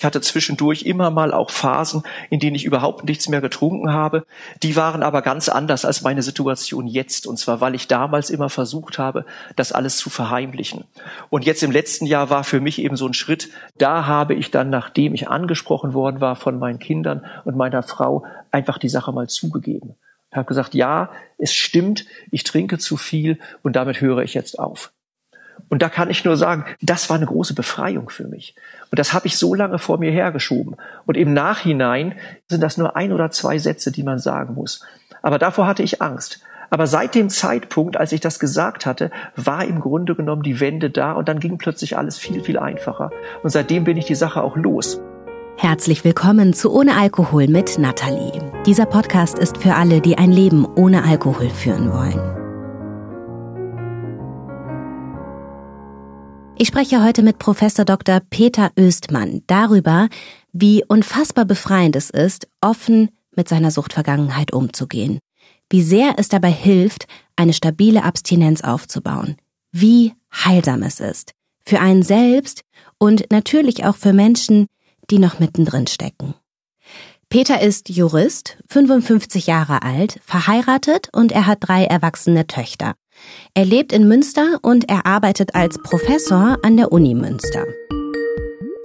Ich hatte zwischendurch immer mal auch Phasen, in denen ich überhaupt nichts mehr getrunken habe. Die waren aber ganz anders als meine Situation jetzt. Und zwar, weil ich damals immer versucht habe, das alles zu verheimlichen. Und jetzt im letzten Jahr war für mich eben so ein Schritt. Da habe ich dann, nachdem ich angesprochen worden war von meinen Kindern und meiner Frau, einfach die Sache mal zugegeben. Ich habe gesagt, ja, es stimmt, ich trinke zu viel und damit höre ich jetzt auf. Und da kann ich nur sagen, das war eine große Befreiung für mich. Und das habe ich so lange vor mir hergeschoben. Und im Nachhinein sind das nur ein oder zwei Sätze, die man sagen muss. Aber davor hatte ich Angst. Aber seit dem Zeitpunkt, als ich das gesagt hatte, war im Grunde genommen die Wende da und dann ging plötzlich alles viel, viel einfacher. Und seitdem bin ich die Sache auch los. Herzlich willkommen zu Ohne Alkohol mit Nathalie. Dieser Podcast ist für alle, die ein Leben ohne Alkohol führen wollen. Ich spreche heute mit Professor Dr. Peter Östmann darüber, wie unfassbar befreiend es ist, offen mit seiner Suchtvergangenheit umzugehen. Wie sehr es dabei hilft, eine stabile Abstinenz aufzubauen. Wie heilsam es ist. Für einen selbst und natürlich auch für Menschen, die noch mittendrin stecken. Peter ist Jurist, 55 Jahre alt, verheiratet und er hat drei erwachsene Töchter. Er lebt in Münster und er arbeitet als Professor an der Uni Münster.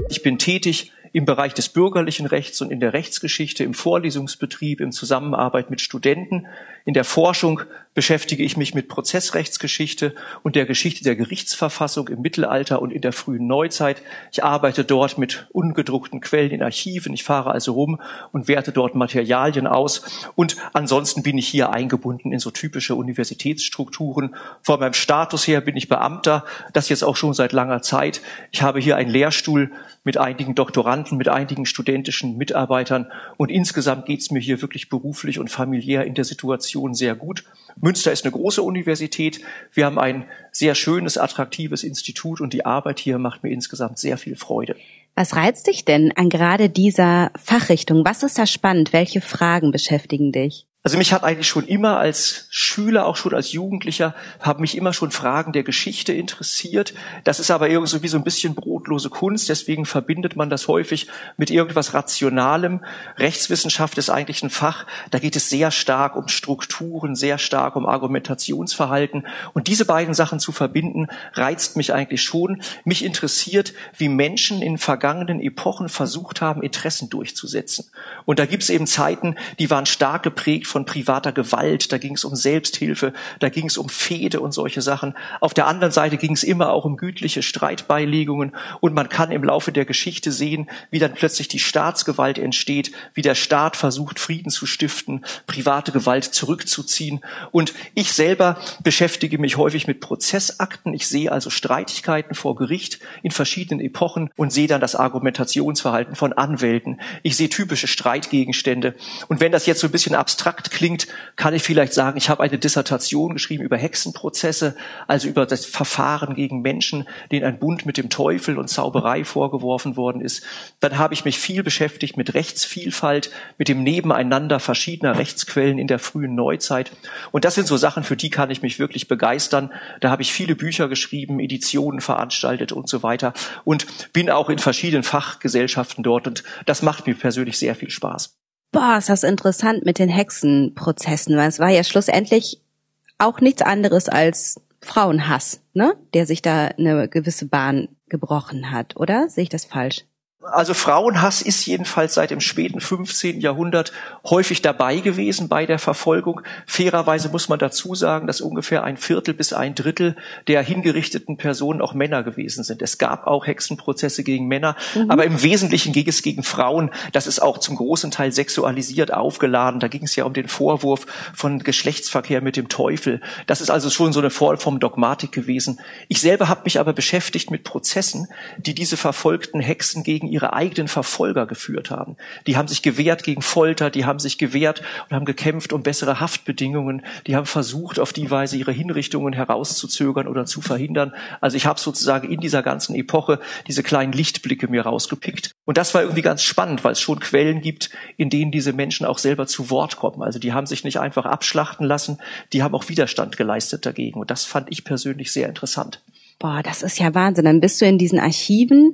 Ich bin tätig im Bereich des bürgerlichen Rechts und in der Rechtsgeschichte, im Vorlesungsbetrieb, in Zusammenarbeit mit Studenten. In der Forschung beschäftige ich mich mit Prozessrechtsgeschichte und der Geschichte der Gerichtsverfassung im Mittelalter und in der frühen Neuzeit. Ich arbeite dort mit ungedruckten Quellen in Archiven. Ich fahre also rum und werte dort Materialien aus. Und ansonsten bin ich hier eingebunden in so typische Universitätsstrukturen. Von meinem Status her bin ich Beamter, das jetzt auch schon seit langer Zeit. Ich habe hier einen Lehrstuhl mit einigen Doktoranden, mit einigen studentischen Mitarbeitern. Und insgesamt geht es mir hier wirklich beruflich und familiär in der Situation sehr gut. Münster ist eine große Universität. Wir haben ein sehr schönes, attraktives Institut und die Arbeit hier macht mir insgesamt sehr viel Freude. Was reizt dich denn an gerade dieser Fachrichtung? Was ist da spannend? Welche Fragen beschäftigen dich? Also mich hat eigentlich schon immer als Schüler, auch schon als Jugendlicher, haben mich immer schon Fragen der Geschichte interessiert. Das ist aber irgendwie so ein bisschen brotlose Kunst, deswegen verbindet man das häufig mit irgendwas Rationalem. Rechtswissenschaft ist eigentlich ein Fach, da geht es sehr stark um Strukturen, sehr stark um Argumentationsverhalten. Und diese beiden Sachen zu verbinden, reizt mich eigentlich schon. Mich interessiert, wie Menschen in vergangenen Epochen versucht haben, Interessen durchzusetzen. Und da gibt es eben Zeiten, die waren stark geprägt von privater Gewalt, da ging es um Selbsthilfe, da ging es um Fehde und solche Sachen. Auf der anderen Seite ging es immer auch um gütliche Streitbeilegungen und man kann im Laufe der Geschichte sehen, wie dann plötzlich die Staatsgewalt entsteht, wie der Staat versucht, Frieden zu stiften, private Gewalt zurückzuziehen. Und ich selber beschäftige mich häufig mit Prozessakten. Ich sehe also Streitigkeiten vor Gericht in verschiedenen Epochen und sehe dann das Argumentationsverhalten von Anwälten. Ich sehe typische Streitgegenstände. Und wenn das jetzt so ein bisschen abstrakt abstrakt klingt, kann ich vielleicht sagen, ich habe eine Dissertation geschrieben über Hexenprozesse, also über das Verfahren gegen Menschen, denen ein Bund mit dem Teufel und Zauberei vorgeworfen worden ist. Dann habe ich mich viel beschäftigt mit Rechtsvielfalt, mit dem Nebeneinander verschiedener Rechtsquellen in der frühen Neuzeit. Und das sind so Sachen, für die kann ich mich wirklich begeistern. Da habe ich viele Bücher geschrieben, Editionen veranstaltet und so weiter und bin auch in verschiedenen Fachgesellschaften dort und das macht mir persönlich sehr viel Spaß boah, ist das interessant mit den Hexenprozessen, weil es war ja schlussendlich auch nichts anderes als Frauenhass, ne? Der sich da eine gewisse Bahn gebrochen hat, oder? Sehe ich das falsch? Also Frauenhass ist jedenfalls seit dem späten 15. Jahrhundert häufig dabei gewesen bei der Verfolgung. Fairerweise muss man dazu sagen, dass ungefähr ein Viertel bis ein Drittel der hingerichteten Personen auch Männer gewesen sind. Es gab auch Hexenprozesse gegen Männer, mhm. aber im Wesentlichen ging es gegen Frauen. Das ist auch zum großen Teil sexualisiert aufgeladen. Da ging es ja um den Vorwurf von Geschlechtsverkehr mit dem Teufel. Das ist also schon so eine Form von Dogmatik gewesen. Ich selber habe mich aber beschäftigt mit Prozessen, die diese verfolgten Hexen gegen ihre eigenen Verfolger geführt haben. Die haben sich gewehrt gegen Folter, die haben sich gewehrt und haben gekämpft um bessere Haftbedingungen, die haben versucht, auf die Weise ihre Hinrichtungen herauszuzögern oder zu verhindern. Also ich habe sozusagen in dieser ganzen Epoche diese kleinen Lichtblicke mir rausgepickt. Und das war irgendwie ganz spannend, weil es schon Quellen gibt, in denen diese Menschen auch selber zu Wort kommen. Also die haben sich nicht einfach abschlachten lassen, die haben auch Widerstand geleistet dagegen. Und das fand ich persönlich sehr interessant. Boah, das ist ja Wahnsinn. Dann bist du in diesen Archiven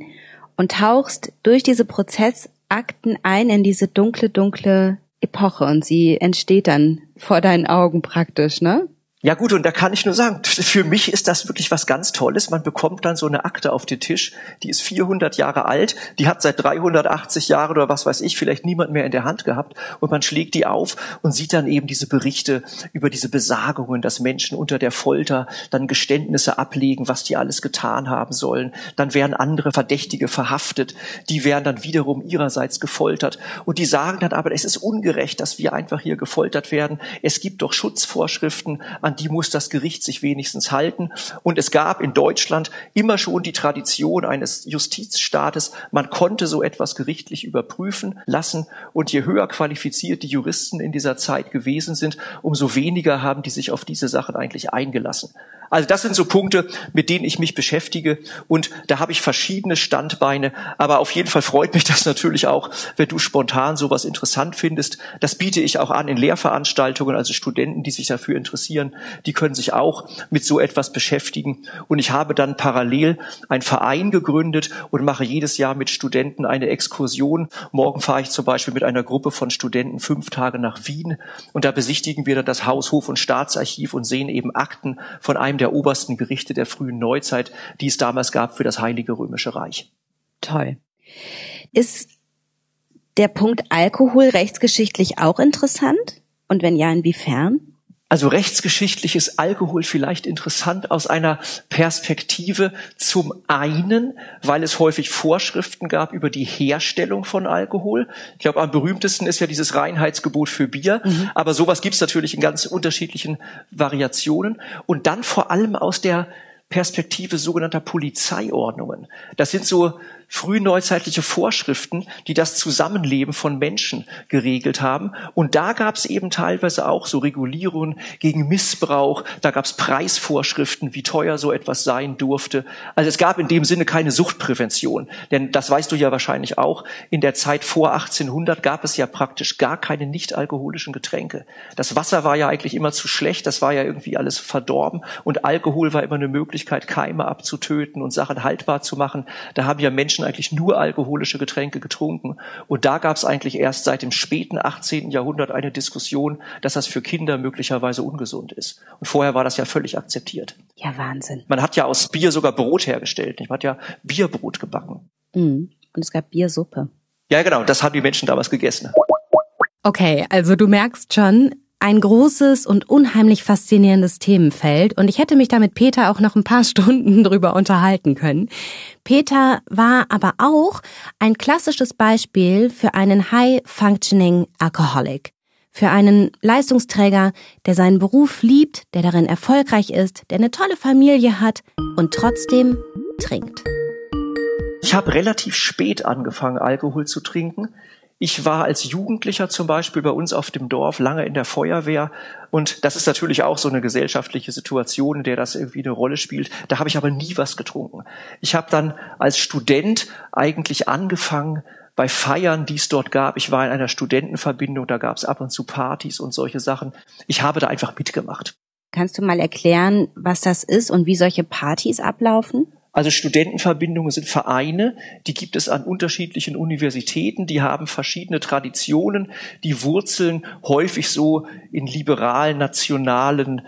und tauchst durch diese Prozessakten ein in diese dunkle, dunkle Epoche und sie entsteht dann vor deinen Augen praktisch, ne? Ja gut, und da kann ich nur sagen, für mich ist das wirklich was ganz Tolles. Man bekommt dann so eine Akte auf den Tisch, die ist 400 Jahre alt, die hat seit 380 Jahren oder was weiß ich vielleicht niemand mehr in der Hand gehabt und man schlägt die auf und sieht dann eben diese Berichte über diese Besagungen, dass Menschen unter der Folter dann Geständnisse ablegen, was die alles getan haben sollen. Dann werden andere Verdächtige verhaftet, die werden dann wiederum ihrerseits gefoltert und die sagen dann aber, es ist ungerecht, dass wir einfach hier gefoltert werden. Es gibt doch Schutzvorschriften, an die muss das Gericht sich wenigstens halten. Und es gab in Deutschland immer schon die Tradition eines Justizstaates, man konnte so etwas gerichtlich überprüfen lassen. Und je höher qualifiziert die Juristen in dieser Zeit gewesen sind, umso weniger haben die sich auf diese Sachen eigentlich eingelassen. Also das sind so Punkte, mit denen ich mich beschäftige und da habe ich verschiedene Standbeine. Aber auf jeden Fall freut mich das natürlich auch, wenn du spontan sowas interessant findest. Das biete ich auch an in Lehrveranstaltungen, also Studenten, die sich dafür interessieren, die können sich auch mit so etwas beschäftigen. Und ich habe dann parallel einen Verein gegründet und mache jedes Jahr mit Studenten eine Exkursion. Morgen fahre ich zum Beispiel mit einer Gruppe von Studenten fünf Tage nach Wien und da besichtigen wir dann das Haus, Hof und Staatsarchiv und sehen eben Akten von einem der obersten Gerichte der frühen Neuzeit, die es damals gab für das Heilige Römische Reich. Toll. Ist der Punkt Alkohol rechtsgeschichtlich auch interessant? Und wenn ja, inwiefern? Also rechtsgeschichtlich ist Alkohol vielleicht interessant aus einer Perspektive zum einen, weil es häufig Vorschriften gab über die Herstellung von Alkohol. Ich glaube, am berühmtesten ist ja dieses Reinheitsgebot für Bier, mhm. aber sowas gibt es natürlich in ganz unterschiedlichen Variationen. Und dann vor allem aus der Perspektive sogenannter Polizeiordnungen. Das sind so frühneuzeitliche Vorschriften, die das Zusammenleben von Menschen geregelt haben. Und da gab es eben teilweise auch so Regulierungen gegen Missbrauch, da gab es Preisvorschriften, wie teuer so etwas sein durfte. Also es gab in dem Sinne keine Suchtprävention. Denn das weißt du ja wahrscheinlich auch, in der Zeit vor 1800 gab es ja praktisch gar keine nicht alkoholischen Getränke. Das Wasser war ja eigentlich immer zu schlecht, das war ja irgendwie alles verdorben und Alkohol war immer eine Möglichkeit, Keime abzutöten und Sachen haltbar zu machen. Da haben ja Menschen Menschen eigentlich nur alkoholische Getränke getrunken. Und da gab es eigentlich erst seit dem späten 18. Jahrhundert eine Diskussion, dass das für Kinder möglicherweise ungesund ist. Und vorher war das ja völlig akzeptiert. Ja, Wahnsinn. Man hat ja aus Bier sogar Brot hergestellt. Man hat ja Bierbrot gebacken. Mhm. Und es gab Biersuppe. Ja, genau. Das haben die Menschen damals gegessen. Okay, also du merkst schon, ein großes und unheimlich faszinierendes Themenfeld und ich hätte mich da mit Peter auch noch ein paar Stunden drüber unterhalten können. Peter war aber auch ein klassisches Beispiel für einen High-Functioning Alcoholic. Für einen Leistungsträger, der seinen Beruf liebt, der darin erfolgreich ist, der eine tolle Familie hat und trotzdem trinkt. Ich habe relativ spät angefangen, Alkohol zu trinken. Ich war als Jugendlicher zum Beispiel bei uns auf dem Dorf lange in der Feuerwehr und das ist natürlich auch so eine gesellschaftliche Situation, in der das irgendwie eine Rolle spielt. Da habe ich aber nie was getrunken. Ich habe dann als Student eigentlich angefangen, bei Feiern, die es dort gab. Ich war in einer Studentenverbindung, da gab es ab und zu Partys und solche Sachen. Ich habe da einfach mitgemacht. Kannst du mal erklären, was das ist und wie solche Partys ablaufen? Also Studentenverbindungen sind Vereine, die gibt es an unterschiedlichen Universitäten, die haben verschiedene Traditionen, die wurzeln häufig so in liberalen, nationalen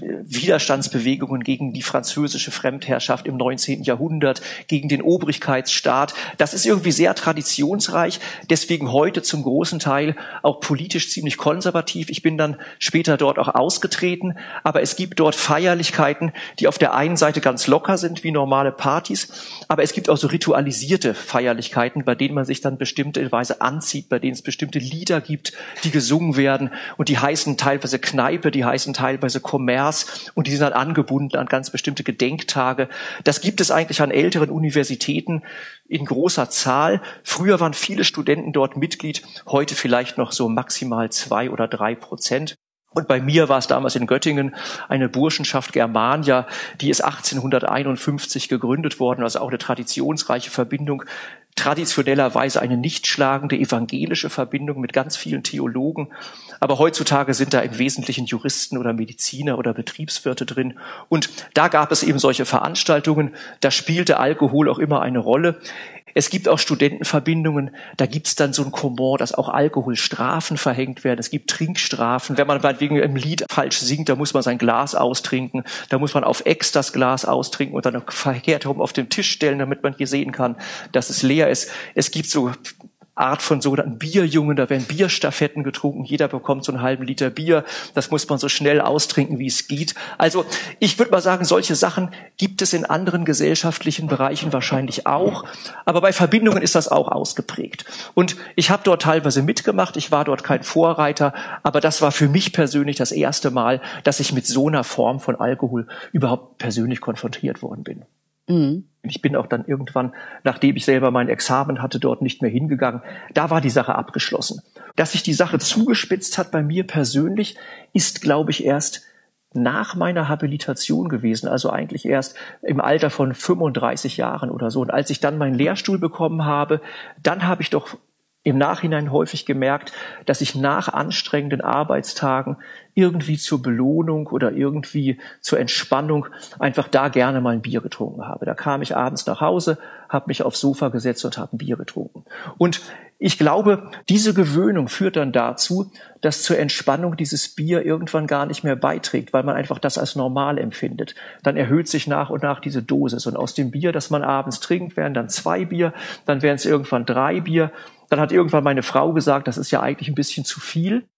Widerstandsbewegungen gegen die französische Fremdherrschaft im 19. Jahrhundert, gegen den Obrigkeitsstaat. Das ist irgendwie sehr traditionsreich, deswegen heute zum großen Teil auch politisch ziemlich konservativ. Ich bin dann später dort auch ausgetreten, aber es gibt dort Feierlichkeiten, die auf der einen Seite ganz locker sind, wie normale Partys, aber es gibt auch so ritualisierte Feierlichkeiten, bei denen man sich dann bestimmte Weise anzieht, bei denen es bestimmte Lieder gibt, die gesungen werden und die heißen teilweise Kneipe, die heißen teilweise Kommerz, Mars und die sind dann angebunden an ganz bestimmte Gedenktage. Das gibt es eigentlich an älteren Universitäten in großer Zahl. Früher waren viele Studenten dort Mitglied, heute vielleicht noch so maximal zwei oder drei Prozent. Und bei mir war es damals in Göttingen eine Burschenschaft Germania, die ist 1851 gegründet worden, also auch eine traditionsreiche Verbindung traditionellerweise eine nicht schlagende evangelische Verbindung mit ganz vielen Theologen. Aber heutzutage sind da im Wesentlichen Juristen oder Mediziner oder Betriebswirte drin. Und da gab es eben solche Veranstaltungen. Da spielte Alkohol auch immer eine Rolle. Es gibt auch Studentenverbindungen, da gibt's dann so ein Komor, dass auch Alkoholstrafen verhängt werden. Es gibt Trinkstrafen. Wenn man wegen im Lied falsch singt, da muss man sein Glas austrinken. Da muss man auf Ex das Glas austrinken und dann verkehrt herum auf den Tisch stellen, damit man hier sehen kann, dass es leer ist. Es gibt so Art von sogenannten Bierjungen, da werden Bierstaffetten getrunken, jeder bekommt so einen halben Liter Bier, das muss man so schnell austrinken, wie es geht. Also ich würde mal sagen, solche Sachen gibt es in anderen gesellschaftlichen Bereichen wahrscheinlich auch, aber bei Verbindungen ist das auch ausgeprägt. Und ich habe dort teilweise mitgemacht, ich war dort kein Vorreiter, aber das war für mich persönlich das erste Mal, dass ich mit so einer Form von Alkohol überhaupt persönlich konfrontiert worden bin. Mhm. Ich bin auch dann irgendwann, nachdem ich selber mein Examen hatte, dort nicht mehr hingegangen. Da war die Sache abgeschlossen. Dass sich die Sache zugespitzt hat bei mir persönlich, ist, glaube ich, erst nach meiner Habilitation gewesen, also eigentlich erst im Alter von 35 Jahren oder so. Und als ich dann meinen Lehrstuhl bekommen habe, dann habe ich doch im Nachhinein häufig gemerkt, dass ich nach anstrengenden Arbeitstagen irgendwie zur Belohnung oder irgendwie zur Entspannung einfach da gerne mal ein Bier getrunken habe. Da kam ich abends nach Hause, habe mich aufs Sofa gesetzt und habe ein Bier getrunken. Und ich glaube, diese Gewöhnung führt dann dazu, dass zur Entspannung dieses Bier irgendwann gar nicht mehr beiträgt, weil man einfach das als normal empfindet. Dann erhöht sich nach und nach diese Dosis. Und aus dem Bier, das man abends trinkt, werden dann zwei Bier, dann werden es irgendwann drei Bier dann hat irgendwann meine Frau gesagt, das ist ja eigentlich ein bisschen zu viel.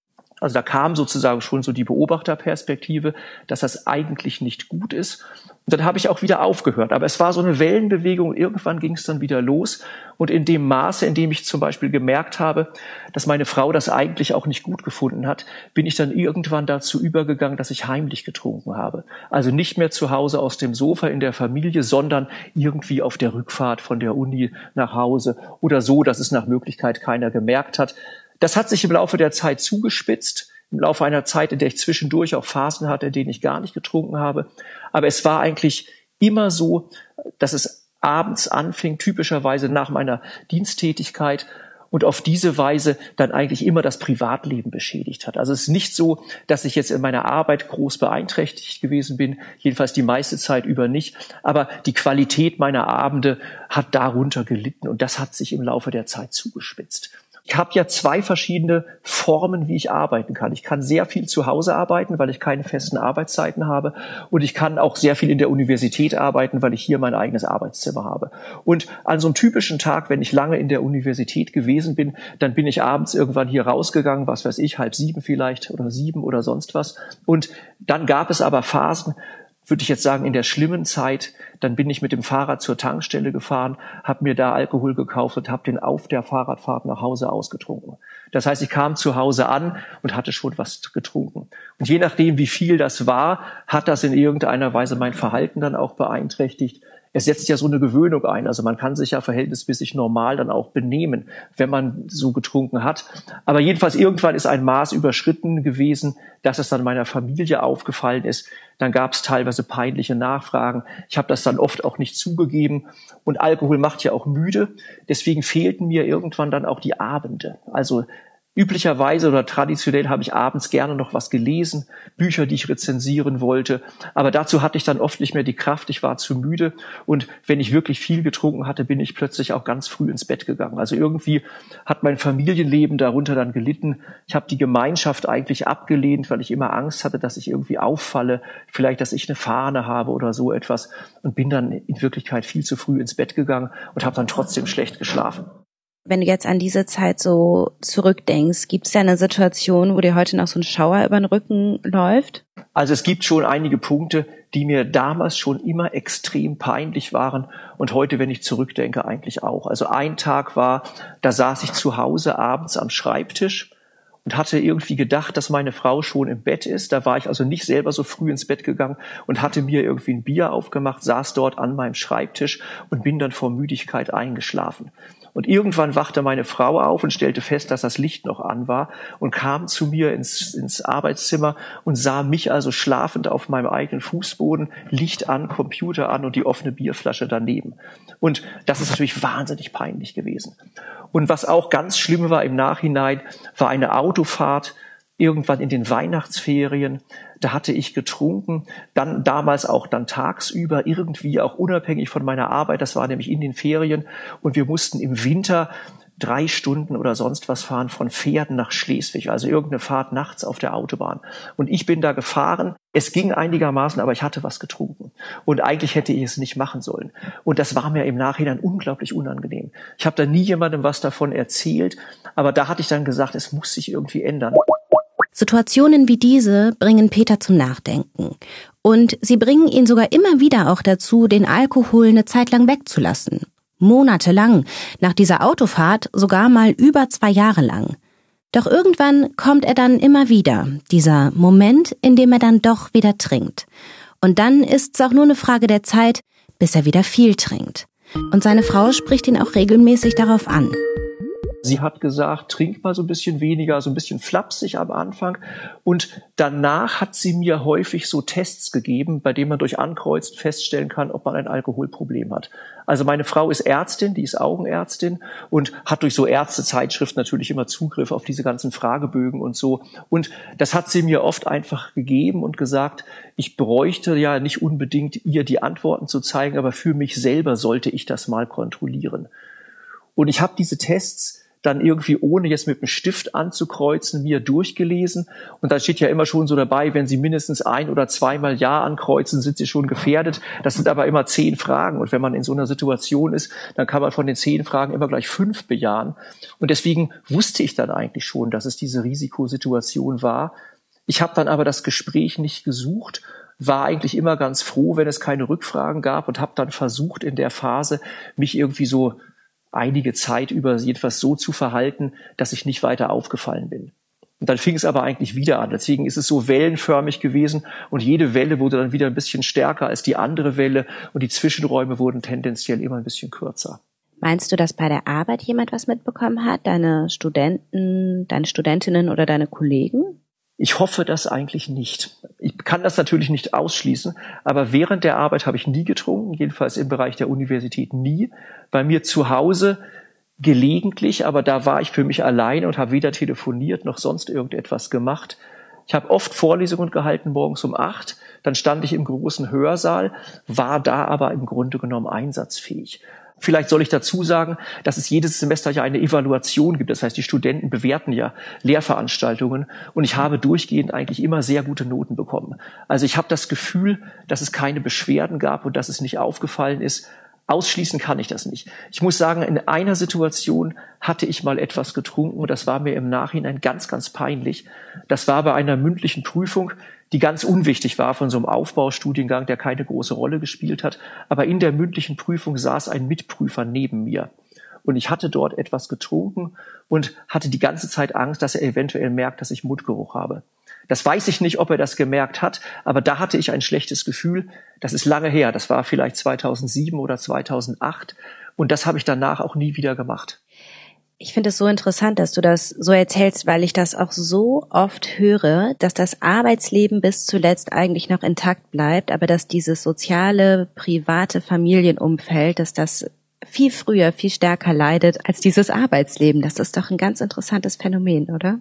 Also da kam sozusagen schon so die Beobachterperspektive, dass das eigentlich nicht gut ist. Und dann habe ich auch wieder aufgehört. Aber es war so eine Wellenbewegung. Irgendwann ging es dann wieder los. Und in dem Maße, in dem ich zum Beispiel gemerkt habe, dass meine Frau das eigentlich auch nicht gut gefunden hat, bin ich dann irgendwann dazu übergegangen, dass ich heimlich getrunken habe. Also nicht mehr zu Hause aus dem Sofa in der Familie, sondern irgendwie auf der Rückfahrt von der Uni nach Hause oder so, dass es nach Möglichkeit keiner gemerkt hat. Das hat sich im Laufe der Zeit zugespitzt, im Laufe einer Zeit, in der ich zwischendurch auch Phasen hatte, in denen ich gar nicht getrunken habe. Aber es war eigentlich immer so, dass es abends anfing, typischerweise nach meiner Diensttätigkeit und auf diese Weise dann eigentlich immer das Privatleben beschädigt hat. Also es ist nicht so, dass ich jetzt in meiner Arbeit groß beeinträchtigt gewesen bin, jedenfalls die meiste Zeit über nicht, aber die Qualität meiner Abende hat darunter gelitten und das hat sich im Laufe der Zeit zugespitzt. Ich habe ja zwei verschiedene Formen, wie ich arbeiten kann. Ich kann sehr viel zu Hause arbeiten, weil ich keine festen Arbeitszeiten habe. Und ich kann auch sehr viel in der Universität arbeiten, weil ich hier mein eigenes Arbeitszimmer habe. Und an so einem typischen Tag, wenn ich lange in der Universität gewesen bin, dann bin ich abends irgendwann hier rausgegangen, was weiß ich, halb sieben vielleicht oder sieben oder sonst was. Und dann gab es aber Phasen, würde ich jetzt sagen, in der schlimmen Zeit, dann bin ich mit dem Fahrrad zur Tankstelle gefahren, habe mir da Alkohol gekauft und habe den auf der Fahrradfahrt nach Hause ausgetrunken. Das heißt, ich kam zu Hause an und hatte schon was getrunken. Und je nachdem, wie viel das war, hat das in irgendeiner Weise mein Verhalten dann auch beeinträchtigt es setzt ja so eine Gewöhnung ein. Also man kann sich ja verhältnismäßig normal dann auch benehmen, wenn man so getrunken hat. Aber jedenfalls irgendwann ist ein Maß überschritten gewesen, dass es dann meiner Familie aufgefallen ist. Dann gab es teilweise peinliche Nachfragen. Ich habe das dann oft auch nicht zugegeben. Und Alkohol macht ja auch müde. Deswegen fehlten mir irgendwann dann auch die Abende. Also Üblicherweise oder traditionell habe ich abends gerne noch was gelesen, Bücher, die ich rezensieren wollte. Aber dazu hatte ich dann oft nicht mehr die Kraft. Ich war zu müde. Und wenn ich wirklich viel getrunken hatte, bin ich plötzlich auch ganz früh ins Bett gegangen. Also irgendwie hat mein Familienleben darunter dann gelitten. Ich habe die Gemeinschaft eigentlich abgelehnt, weil ich immer Angst hatte, dass ich irgendwie auffalle, vielleicht, dass ich eine Fahne habe oder so etwas. Und bin dann in Wirklichkeit viel zu früh ins Bett gegangen und habe dann trotzdem schlecht geschlafen. Wenn du jetzt an diese Zeit so zurückdenkst, gibt es ja eine Situation, wo dir heute noch so ein Schauer über den Rücken läuft? Also es gibt schon einige Punkte, die mir damals schon immer extrem peinlich waren und heute, wenn ich zurückdenke, eigentlich auch. Also ein Tag war, da saß ich zu Hause abends am Schreibtisch und hatte irgendwie gedacht, dass meine Frau schon im Bett ist. Da war ich also nicht selber so früh ins Bett gegangen und hatte mir irgendwie ein Bier aufgemacht, saß dort an meinem Schreibtisch und bin dann vor Müdigkeit eingeschlafen. Und irgendwann wachte meine Frau auf und stellte fest, dass das Licht noch an war und kam zu mir ins, ins Arbeitszimmer und sah mich also schlafend auf meinem eigenen Fußboden, Licht an, Computer an und die offene Bierflasche daneben. Und das ist natürlich wahnsinnig peinlich gewesen. Und was auch ganz schlimm war im Nachhinein, war eine Autofahrt irgendwann in den Weihnachtsferien, da hatte ich getrunken, dann damals auch dann tagsüber, irgendwie auch unabhängig von meiner Arbeit, das war nämlich in den Ferien und wir mussten im Winter drei Stunden oder sonst was fahren von Pferden nach Schleswig, also irgendeine Fahrt nachts auf der Autobahn. Und ich bin da gefahren. Es ging einigermaßen, aber ich hatte was getrunken. Und eigentlich hätte ich es nicht machen sollen. Und das war mir im Nachhinein unglaublich unangenehm. Ich habe da nie jemandem was davon erzählt, aber da hatte ich dann gesagt, es muss sich irgendwie ändern. Situationen wie diese bringen Peter zum Nachdenken. Und sie bringen ihn sogar immer wieder auch dazu, den Alkohol eine Zeit lang wegzulassen. Monatelang, nach dieser Autofahrt sogar mal über zwei Jahre lang. Doch irgendwann kommt er dann immer wieder, dieser Moment, in dem er dann doch wieder trinkt. Und dann ist es auch nur eine Frage der Zeit, bis er wieder viel trinkt. Und seine Frau spricht ihn auch regelmäßig darauf an. Sie hat gesagt, trink mal so ein bisschen weniger, so ein bisschen flapsig am Anfang. Und danach hat sie mir häufig so Tests gegeben, bei denen man durch Ankreuzen feststellen kann, ob man ein Alkoholproblem hat. Also meine Frau ist Ärztin, die ist Augenärztin und hat durch so Ärztezeitschriften natürlich immer Zugriff auf diese ganzen Fragebögen und so. Und das hat sie mir oft einfach gegeben und gesagt, ich bräuchte ja nicht unbedingt ihr die Antworten zu zeigen, aber für mich selber sollte ich das mal kontrollieren. Und ich habe diese Tests dann irgendwie ohne jetzt mit dem Stift anzukreuzen mir durchgelesen. Und da steht ja immer schon so dabei, wenn Sie mindestens ein oder zweimal Ja ankreuzen, sind Sie schon gefährdet. Das sind aber immer zehn Fragen. Und wenn man in so einer Situation ist, dann kann man von den zehn Fragen immer gleich fünf bejahen. Und deswegen wusste ich dann eigentlich schon, dass es diese Risikosituation war. Ich habe dann aber das Gespräch nicht gesucht war eigentlich immer ganz froh, wenn es keine Rückfragen gab und habe dann versucht in der Phase mich irgendwie so einige Zeit über jedenfalls so zu verhalten, dass ich nicht weiter aufgefallen bin. Und dann fing es aber eigentlich wieder an. Deswegen ist es so wellenförmig gewesen und jede Welle wurde dann wieder ein bisschen stärker als die andere Welle und die Zwischenräume wurden tendenziell immer ein bisschen kürzer. Meinst du, dass bei der Arbeit jemand was mitbekommen hat? Deine Studenten, deine Studentinnen oder deine Kollegen? Ich hoffe das eigentlich nicht. Ich kann das natürlich nicht ausschließen, aber während der Arbeit habe ich nie getrunken, jedenfalls im Bereich der Universität nie. Bei mir zu Hause gelegentlich, aber da war ich für mich allein und habe weder telefoniert noch sonst irgendetwas gemacht. Ich habe oft Vorlesungen gehalten morgens um acht, dann stand ich im großen Hörsaal, war da aber im Grunde genommen einsatzfähig. Vielleicht soll ich dazu sagen, dass es jedes Semester ja eine Evaluation gibt. Das heißt, die Studenten bewerten ja Lehrveranstaltungen und ich habe durchgehend eigentlich immer sehr gute Noten bekommen. Also ich habe das Gefühl, dass es keine Beschwerden gab und dass es nicht aufgefallen ist. Ausschließen kann ich das nicht. Ich muss sagen, in einer Situation hatte ich mal etwas getrunken und das war mir im Nachhinein ganz, ganz peinlich. Das war bei einer mündlichen Prüfung die ganz unwichtig war von so einem Aufbaustudiengang, der keine große Rolle gespielt hat. Aber in der mündlichen Prüfung saß ein Mitprüfer neben mir. Und ich hatte dort etwas getrunken und hatte die ganze Zeit Angst, dass er eventuell merkt, dass ich Mundgeruch habe. Das weiß ich nicht, ob er das gemerkt hat, aber da hatte ich ein schlechtes Gefühl. Das ist lange her. Das war vielleicht 2007 oder 2008. Und das habe ich danach auch nie wieder gemacht. Ich finde es so interessant, dass du das so erzählst, weil ich das auch so oft höre, dass das Arbeitsleben bis zuletzt eigentlich noch intakt bleibt, aber dass dieses soziale, private Familienumfeld, dass das viel früher, viel stärker leidet als dieses Arbeitsleben. Das ist doch ein ganz interessantes Phänomen, oder?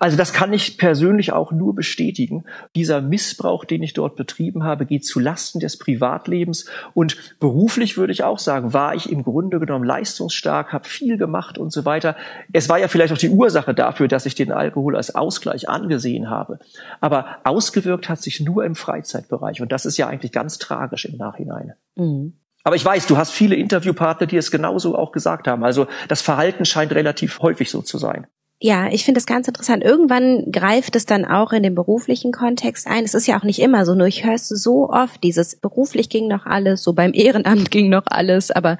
Also das kann ich persönlich auch nur bestätigen. Dieser Missbrauch, den ich dort betrieben habe, geht zu Lasten des Privatlebens. Und beruflich würde ich auch sagen, war ich im Grunde genommen leistungsstark, habe viel gemacht und so weiter. Es war ja vielleicht auch die Ursache dafür, dass ich den Alkohol als Ausgleich angesehen habe. Aber ausgewirkt hat sich nur im Freizeitbereich. Und das ist ja eigentlich ganz tragisch im Nachhinein. Mhm. Aber ich weiß, du hast viele Interviewpartner, die es genauso auch gesagt haben. Also das Verhalten scheint relativ häufig so zu sein. Ja, ich finde es ganz interessant. Irgendwann greift es dann auch in den beruflichen Kontext ein. Es ist ja auch nicht immer so, nur ich höre es so oft, dieses beruflich ging noch alles, so beim Ehrenamt ging noch alles, aber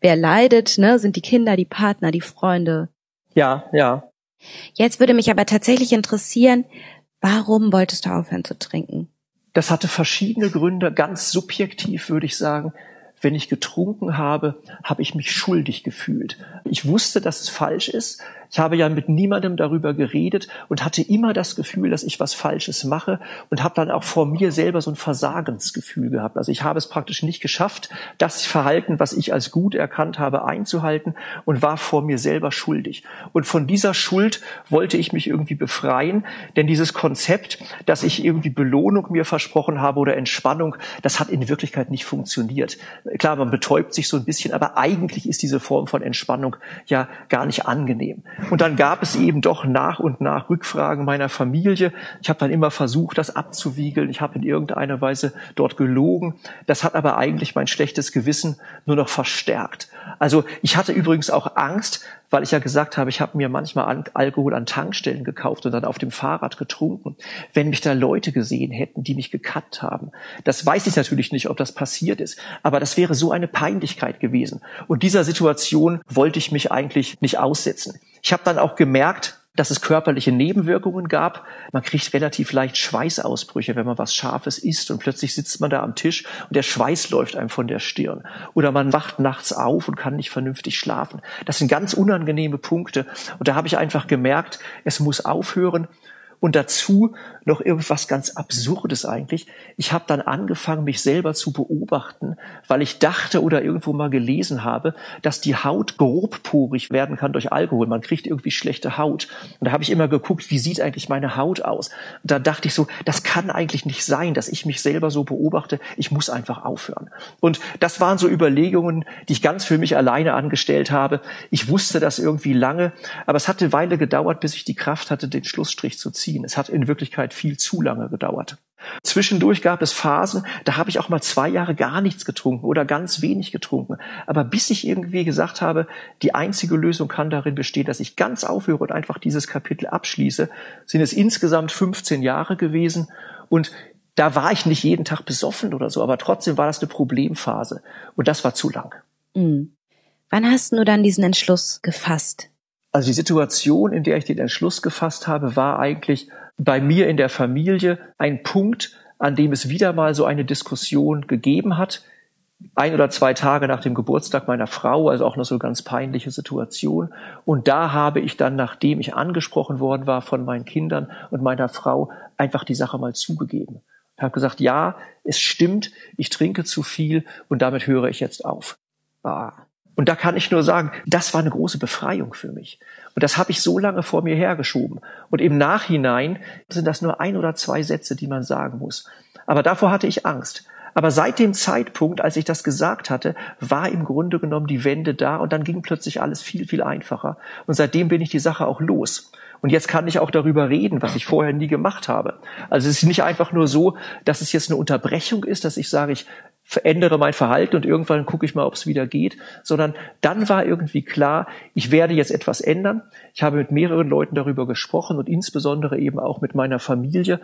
wer leidet, ne, sind die Kinder, die Partner, die Freunde. Ja, ja. Jetzt würde mich aber tatsächlich interessieren, warum wolltest du aufhören zu trinken? Das hatte verschiedene Gründe, ganz subjektiv würde ich sagen wenn ich getrunken habe, habe ich mich schuldig gefühlt. Ich wusste, dass es falsch ist. Ich habe ja mit niemandem darüber geredet und hatte immer das Gefühl, dass ich was Falsches mache und habe dann auch vor mir selber so ein Versagensgefühl gehabt. Also ich habe es praktisch nicht geschafft, das Verhalten, was ich als gut erkannt habe, einzuhalten und war vor mir selber schuldig. Und von dieser Schuld wollte ich mich irgendwie befreien, denn dieses Konzept, dass ich irgendwie Belohnung mir versprochen habe oder Entspannung, das hat in Wirklichkeit nicht funktioniert. Klar, man betäubt sich so ein bisschen, aber eigentlich ist diese Form von Entspannung ja gar nicht angenehm. Und dann gab es eben doch nach und nach Rückfragen meiner Familie. Ich habe dann immer versucht, das abzuwiegeln. Ich habe in irgendeiner Weise dort gelogen. Das hat aber eigentlich mein schlechtes Gewissen nur noch verstärkt. Also ich hatte übrigens auch Angst, weil ich ja gesagt habe, ich habe mir manchmal Alkohol an Tankstellen gekauft und dann auf dem Fahrrad getrunken. Wenn mich da Leute gesehen hätten, die mich gekannt haben, das weiß ich natürlich nicht, ob das passiert ist, aber das wäre so eine Peinlichkeit gewesen. Und dieser Situation wollte ich mich eigentlich nicht aussetzen. Ich habe dann auch gemerkt, dass es körperliche Nebenwirkungen gab. Man kriegt relativ leicht Schweißausbrüche, wenn man was Scharfes isst und plötzlich sitzt man da am Tisch und der Schweiß läuft einem von der Stirn. Oder man wacht nachts auf und kann nicht vernünftig schlafen. Das sind ganz unangenehme Punkte. Und da habe ich einfach gemerkt, es muss aufhören. Und dazu noch irgendwas ganz Absurdes eigentlich. Ich habe dann angefangen, mich selber zu beobachten, weil ich dachte oder irgendwo mal gelesen habe, dass die Haut grobporig werden kann durch Alkohol. Man kriegt irgendwie schlechte Haut. Und da habe ich immer geguckt, wie sieht eigentlich meine Haut aus? Und da dachte ich so, das kann eigentlich nicht sein, dass ich mich selber so beobachte. Ich muss einfach aufhören. Und das waren so Überlegungen, die ich ganz für mich alleine angestellt habe. Ich wusste das irgendwie lange, aber es hat eine Weile gedauert, bis ich die Kraft hatte, den Schlussstrich zu ziehen. Es hat in Wirklichkeit Zeit viel zu lange gedauert. Zwischendurch gab es Phasen, da habe ich auch mal zwei Jahre gar nichts getrunken oder ganz wenig getrunken. Aber bis ich irgendwie gesagt habe, die einzige Lösung kann darin bestehen, dass ich ganz aufhöre und einfach dieses Kapitel abschließe, sind es insgesamt 15 Jahre gewesen. Und da war ich nicht jeden Tag besoffen oder so, aber trotzdem war das eine Problemphase. Und das war zu lang. Mhm. Wann hast du dann diesen Entschluss gefasst? Also die Situation, in der ich den Entschluss gefasst habe, war eigentlich bei mir in der Familie ein Punkt, an dem es wieder mal so eine Diskussion gegeben hat. Ein oder zwei Tage nach dem Geburtstag meiner Frau, also auch noch so eine ganz peinliche Situation. Und da habe ich dann, nachdem ich angesprochen worden war von meinen Kindern und meiner Frau, einfach die Sache mal zugegeben. Ich habe gesagt, ja, es stimmt, ich trinke zu viel und damit höre ich jetzt auf. Ah, und da kann ich nur sagen, das war eine große Befreiung für mich. Und das habe ich so lange vor mir hergeschoben. Und im Nachhinein sind das nur ein oder zwei Sätze, die man sagen muss. Aber davor hatte ich Angst. Aber seit dem Zeitpunkt, als ich das gesagt hatte, war im Grunde genommen die Wende da und dann ging plötzlich alles viel, viel einfacher. Und seitdem bin ich die Sache auch los. Und jetzt kann ich auch darüber reden, was ich vorher nie gemacht habe. Also es ist nicht einfach nur so, dass es jetzt eine Unterbrechung ist, dass ich sage, ich verändere mein Verhalten und irgendwann gucke ich mal, ob es wieder geht, sondern dann war irgendwie klar, ich werde jetzt etwas ändern. Ich habe mit mehreren Leuten darüber gesprochen und insbesondere eben auch mit meiner Familie.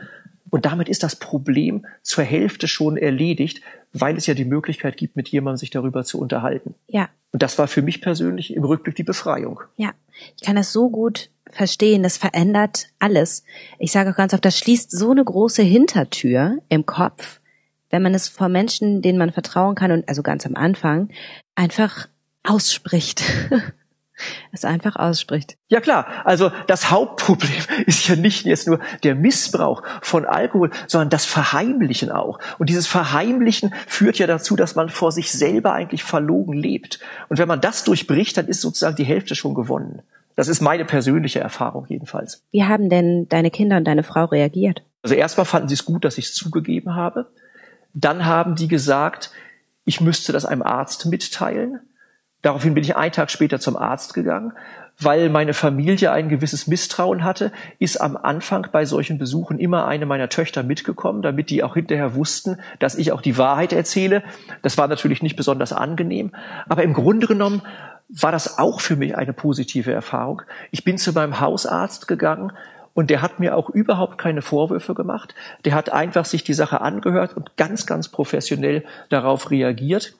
Und damit ist das Problem zur Hälfte schon erledigt, weil es ja die Möglichkeit gibt, mit jemandem sich darüber zu unterhalten. Ja. Und das war für mich persönlich im Rückblick die Befreiung. Ja, ich kann das so gut verstehen. Das verändert alles. Ich sage auch ganz oft, das schließt so eine große Hintertür im Kopf wenn man es vor Menschen, denen man vertrauen kann und also ganz am Anfang einfach ausspricht. es einfach ausspricht. Ja klar, also das Hauptproblem ist ja nicht jetzt nur der Missbrauch von Alkohol, sondern das Verheimlichen auch. Und dieses Verheimlichen führt ja dazu, dass man vor sich selber eigentlich verlogen lebt. Und wenn man das durchbricht, dann ist sozusagen die Hälfte schon gewonnen. Das ist meine persönliche Erfahrung jedenfalls. Wie haben denn deine Kinder und deine Frau reagiert? Also erstmal fanden sie es gut, dass ich es zugegeben habe. Dann haben die gesagt, ich müsste das einem Arzt mitteilen. Daraufhin bin ich einen Tag später zum Arzt gegangen, weil meine Familie ein gewisses Misstrauen hatte, ist am Anfang bei solchen Besuchen immer eine meiner Töchter mitgekommen, damit die auch hinterher wussten, dass ich auch die Wahrheit erzähle. Das war natürlich nicht besonders angenehm, aber im Grunde genommen war das auch für mich eine positive Erfahrung. Ich bin zu meinem Hausarzt gegangen, und der hat mir auch überhaupt keine Vorwürfe gemacht. Der hat einfach sich die Sache angehört und ganz, ganz professionell darauf reagiert.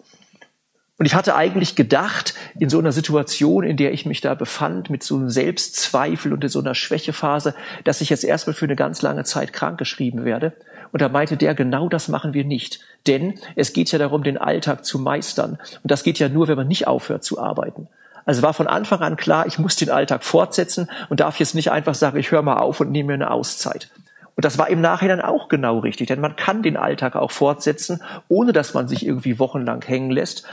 Und ich hatte eigentlich gedacht, in so einer Situation, in der ich mich da befand, mit so einem Selbstzweifel und in so einer Schwächephase, dass ich jetzt erstmal für eine ganz lange Zeit krankgeschrieben werde. Und da meinte der, genau das machen wir nicht. Denn es geht ja darum, den Alltag zu meistern. Und das geht ja nur, wenn man nicht aufhört zu arbeiten. Also war von Anfang an klar, ich muss den Alltag fortsetzen und darf jetzt nicht einfach sagen, ich höre mal auf und nehme mir eine Auszeit. Und das war im Nachhinein auch genau richtig, denn man kann den Alltag auch fortsetzen, ohne dass man sich irgendwie wochenlang hängen lässt.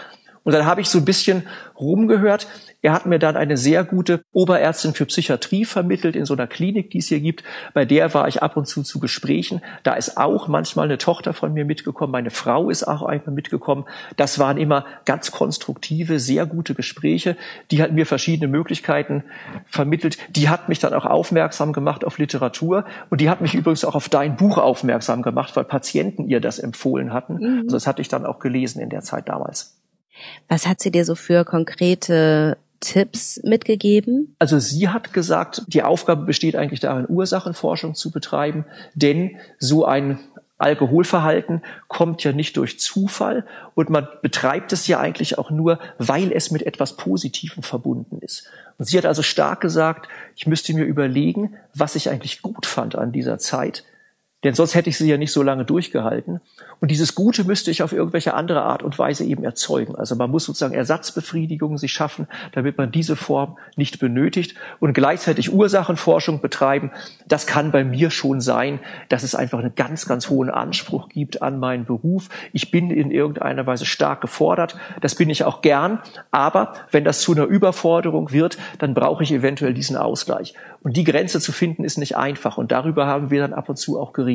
Und dann habe ich so ein bisschen rumgehört. Er hat mir dann eine sehr gute Oberärztin für Psychiatrie vermittelt in so einer Klinik, die es hier gibt. Bei der war ich ab und zu zu Gesprächen. Da ist auch manchmal eine Tochter von mir mitgekommen. Meine Frau ist auch einmal mitgekommen. Das waren immer ganz konstruktive, sehr gute Gespräche. Die hat mir verschiedene Möglichkeiten vermittelt. Die hat mich dann auch aufmerksam gemacht auf Literatur. Und die hat mich übrigens auch auf dein Buch aufmerksam gemacht, weil Patienten ihr das empfohlen hatten. Mhm. Also das hatte ich dann auch gelesen in der Zeit damals. Was hat sie dir so für konkrete Tipps mitgegeben? Also sie hat gesagt, die Aufgabe besteht eigentlich darin, Ursachenforschung zu betreiben, denn so ein Alkoholverhalten kommt ja nicht durch Zufall und man betreibt es ja eigentlich auch nur, weil es mit etwas Positivem verbunden ist. Und sie hat also stark gesagt, ich müsste mir überlegen, was ich eigentlich gut fand an dieser Zeit, denn sonst hätte ich sie ja nicht so lange durchgehalten. Und dieses Gute müsste ich auf irgendwelche andere Art und Weise eben erzeugen. Also man muss sozusagen Ersatzbefriedigungen sich schaffen, damit man diese Form nicht benötigt und gleichzeitig Ursachenforschung betreiben. Das kann bei mir schon sein, dass es einfach einen ganz, ganz hohen Anspruch gibt an meinen Beruf. Ich bin in irgendeiner Weise stark gefordert. Das bin ich auch gern. Aber wenn das zu einer Überforderung wird, dann brauche ich eventuell diesen Ausgleich. Und die Grenze zu finden ist nicht einfach. Und darüber haben wir dann ab und zu auch geredet.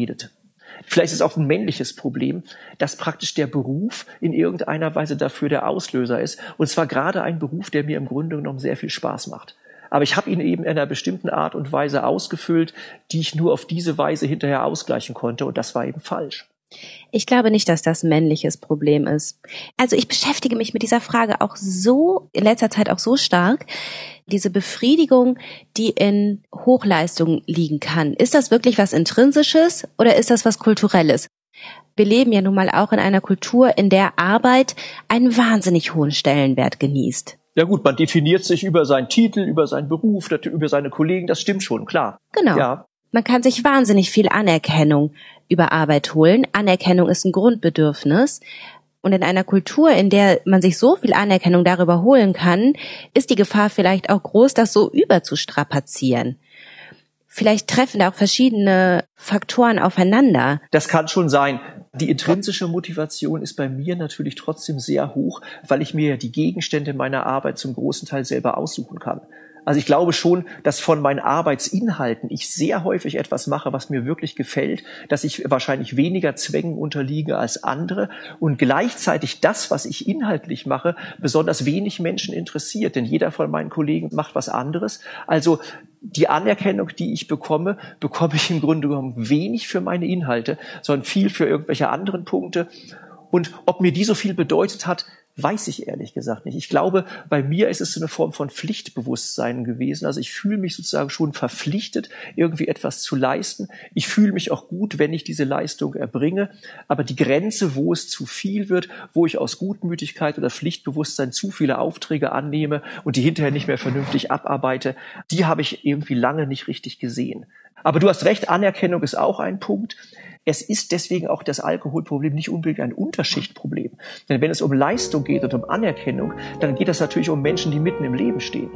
Vielleicht ist auch ein männliches Problem, dass praktisch der Beruf in irgendeiner Weise dafür der Auslöser ist. Und zwar gerade ein Beruf, der mir im Grunde genommen sehr viel Spaß macht. Aber ich habe ihn eben in einer bestimmten Art und Weise ausgefüllt, die ich nur auf diese Weise hinterher ausgleichen konnte. Und das war eben falsch. Ich glaube nicht, dass das männliches Problem ist. Also ich beschäftige mich mit dieser Frage auch so, in letzter Zeit auch so stark. Diese Befriedigung, die in Hochleistung liegen kann. Ist das wirklich was Intrinsisches oder ist das was Kulturelles? Wir leben ja nun mal auch in einer Kultur, in der Arbeit einen wahnsinnig hohen Stellenwert genießt. Ja gut, man definiert sich über seinen Titel, über seinen Beruf, über seine Kollegen, das stimmt schon, klar. Genau. Ja. Man kann sich wahnsinnig viel Anerkennung über Arbeit holen. Anerkennung ist ein Grundbedürfnis. Und in einer Kultur, in der man sich so viel Anerkennung darüber holen kann, ist die Gefahr vielleicht auch groß, das so überzustrapazieren. Vielleicht treffen da auch verschiedene Faktoren aufeinander. Das kann schon sein. Die intrinsische Motivation ist bei mir natürlich trotzdem sehr hoch, weil ich mir die Gegenstände meiner Arbeit zum großen Teil selber aussuchen kann. Also ich glaube schon, dass von meinen Arbeitsinhalten ich sehr häufig etwas mache, was mir wirklich gefällt, dass ich wahrscheinlich weniger Zwängen unterliege als andere und gleichzeitig das, was ich inhaltlich mache, besonders wenig Menschen interessiert, denn jeder von meinen Kollegen macht was anderes. Also die Anerkennung, die ich bekomme, bekomme ich im Grunde genommen wenig für meine Inhalte, sondern viel für irgendwelche anderen Punkte. Und ob mir die so viel bedeutet hat, Weiß ich ehrlich gesagt nicht. Ich glaube, bei mir ist es so eine Form von Pflichtbewusstsein gewesen. Also ich fühle mich sozusagen schon verpflichtet, irgendwie etwas zu leisten. Ich fühle mich auch gut, wenn ich diese Leistung erbringe. Aber die Grenze, wo es zu viel wird, wo ich aus Gutmütigkeit oder Pflichtbewusstsein zu viele Aufträge annehme und die hinterher nicht mehr vernünftig abarbeite, die habe ich irgendwie lange nicht richtig gesehen. Aber du hast recht, Anerkennung ist auch ein Punkt. Es ist deswegen auch das Alkoholproblem nicht unbedingt ein Unterschichtproblem. Denn wenn es um Leistung geht und um Anerkennung, dann geht es natürlich um Menschen, die mitten im Leben stehen.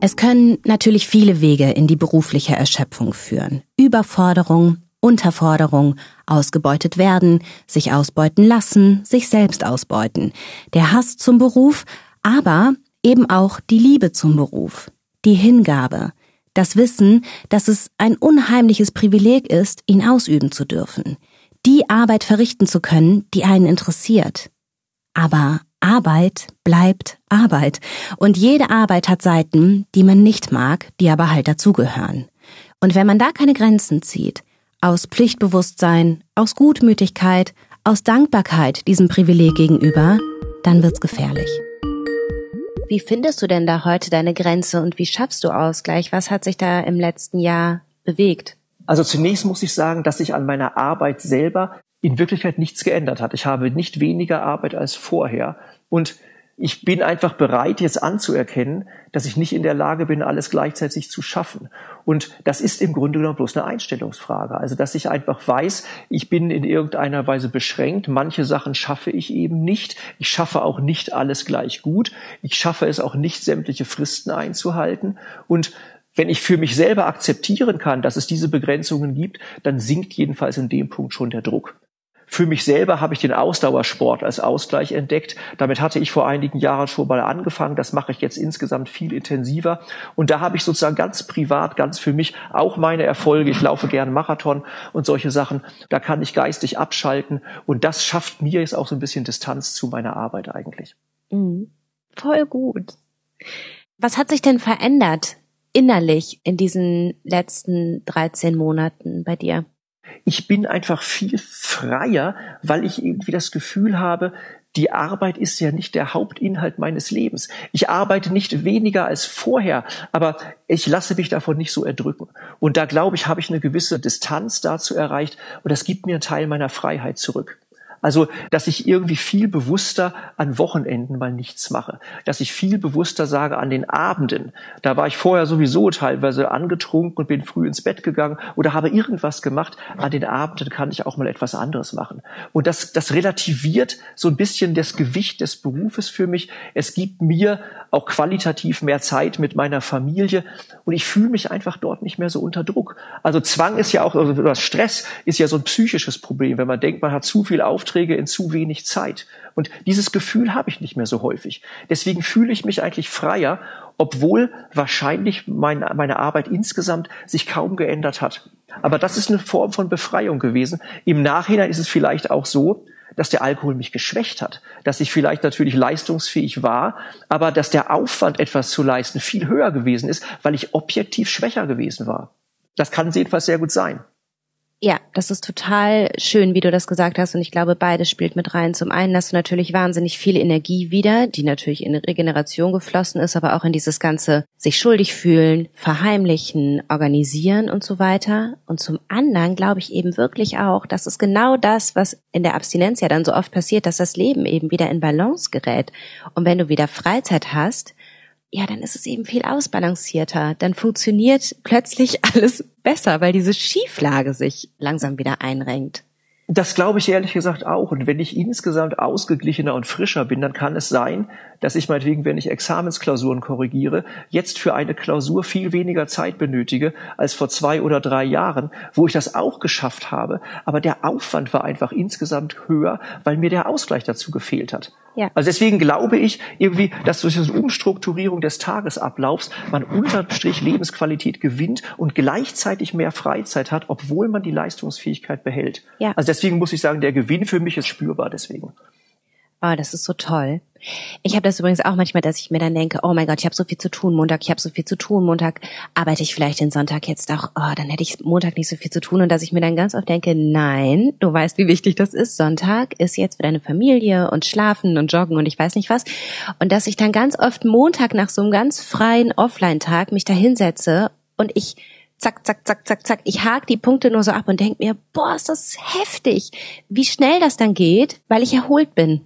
Es können natürlich viele Wege in die berufliche Erschöpfung führen. Überforderung, Unterforderung, ausgebeutet werden, sich ausbeuten lassen, sich selbst ausbeuten, der Hass zum Beruf, aber eben auch die Liebe zum Beruf, die Hingabe, das Wissen, dass es ein unheimliches Privileg ist, ihn ausüben zu dürfen, die Arbeit verrichten zu können, die einen interessiert. Aber Arbeit bleibt Arbeit. Und jede Arbeit hat Seiten, die man nicht mag, die aber halt dazugehören. Und wenn man da keine Grenzen zieht, aus Pflichtbewusstsein, aus Gutmütigkeit, aus Dankbarkeit diesem Privileg gegenüber, dann wird's gefährlich. Wie findest du denn da heute deine Grenze und wie schaffst du Ausgleich? Was hat sich da im letzten Jahr bewegt? Also zunächst muss ich sagen, dass sich an meiner Arbeit selber in Wirklichkeit nichts geändert hat. Ich habe nicht weniger Arbeit als vorher. Und ich bin einfach bereit, jetzt anzuerkennen, dass ich nicht in der Lage bin, alles gleichzeitig zu schaffen. Und das ist im Grunde genommen bloß eine Einstellungsfrage. Also, dass ich einfach weiß, ich bin in irgendeiner Weise beschränkt. Manche Sachen schaffe ich eben nicht. Ich schaffe auch nicht alles gleich gut. Ich schaffe es auch nicht, sämtliche Fristen einzuhalten. Und wenn ich für mich selber akzeptieren kann, dass es diese Begrenzungen gibt, dann sinkt jedenfalls in dem Punkt schon der Druck. Für mich selber habe ich den Ausdauersport als Ausgleich entdeckt. Damit hatte ich vor einigen Jahren schon mal angefangen. Das mache ich jetzt insgesamt viel intensiver. Und da habe ich sozusagen ganz privat, ganz für mich auch meine Erfolge. Ich laufe gern Marathon und solche Sachen. Da kann ich geistig abschalten. Und das schafft mir jetzt auch so ein bisschen Distanz zu meiner Arbeit eigentlich. Mhm. Voll gut. Was hat sich denn verändert innerlich in diesen letzten 13 Monaten bei dir? Ich bin einfach viel freier, weil ich irgendwie das Gefühl habe, die Arbeit ist ja nicht der Hauptinhalt meines Lebens. Ich arbeite nicht weniger als vorher, aber ich lasse mich davon nicht so erdrücken. Und da glaube ich, habe ich eine gewisse Distanz dazu erreicht und das gibt mir einen Teil meiner Freiheit zurück. Also, dass ich irgendwie viel bewusster an Wochenenden mal nichts mache. Dass ich viel bewusster sage an den Abenden. Da war ich vorher sowieso teilweise angetrunken und bin früh ins Bett gegangen oder habe irgendwas gemacht. An den Abenden kann ich auch mal etwas anderes machen. Und das, das relativiert so ein bisschen das Gewicht des Berufes für mich. Es gibt mir auch qualitativ mehr Zeit mit meiner Familie und ich fühle mich einfach dort nicht mehr so unter Druck. Also Zwang ist ja auch, also Stress ist ja so ein psychisches Problem, wenn man denkt, man hat zu viel Aufträge Aufträge in zu wenig Zeit. Und dieses Gefühl habe ich nicht mehr so häufig. Deswegen fühle ich mich eigentlich freier, obwohl wahrscheinlich mein, meine Arbeit insgesamt sich kaum geändert hat. Aber das ist eine Form von Befreiung gewesen. Im Nachhinein ist es vielleicht auch so, dass der Alkohol mich geschwächt hat, dass ich vielleicht natürlich leistungsfähig war, aber dass der Aufwand, etwas zu leisten, viel höher gewesen ist, weil ich objektiv schwächer gewesen war. Das kann jedenfalls sehr gut sein. Ja, das ist total schön, wie du das gesagt hast. Und ich glaube, beides spielt mit rein. Zum einen hast du natürlich wahnsinnig viel Energie wieder, die natürlich in Regeneration geflossen ist, aber auch in dieses ganze sich schuldig fühlen, verheimlichen, organisieren und so weiter. Und zum anderen glaube ich eben wirklich auch, das ist genau das, was in der Abstinenz ja dann so oft passiert, dass das Leben eben wieder in Balance gerät. Und wenn du wieder Freizeit hast, ja, dann ist es eben viel ausbalancierter. Dann funktioniert plötzlich alles besser, weil diese Schieflage sich langsam wieder einrenkt. Das glaube ich ehrlich gesagt auch. Und wenn ich insgesamt ausgeglichener und frischer bin, dann kann es sein, dass ich meinetwegen, wenn ich Examensklausuren korrigiere, jetzt für eine Klausur viel weniger Zeit benötige als vor zwei oder drei Jahren, wo ich das auch geschafft habe. Aber der Aufwand war einfach insgesamt höher, weil mir der Ausgleich dazu gefehlt hat. Ja. Also deswegen glaube ich irgendwie, dass durch diese Umstrukturierung des Tagesablaufs man unterm Strich Lebensqualität gewinnt und gleichzeitig mehr Freizeit hat, obwohl man die Leistungsfähigkeit behält. Ja. Also deswegen muss ich sagen, der Gewinn für mich ist spürbar deswegen. Oh, das ist so toll. Ich habe das übrigens auch manchmal, dass ich mir dann denke, oh mein Gott, ich habe so viel zu tun, Montag, ich habe so viel zu tun, Montag arbeite ich vielleicht den Sonntag jetzt auch, oh, dann hätte ich Montag nicht so viel zu tun und dass ich mir dann ganz oft denke, nein, du weißt, wie wichtig das ist. Sonntag ist jetzt für deine Familie und schlafen und joggen und ich weiß nicht was. Und dass ich dann ganz oft Montag nach so einem ganz freien Offline-Tag mich da hinsetze und ich zack, zack, zack, zack, zack. Ich hake die Punkte nur so ab und denke mir, boah, ist das heftig, wie schnell das dann geht, weil ich erholt bin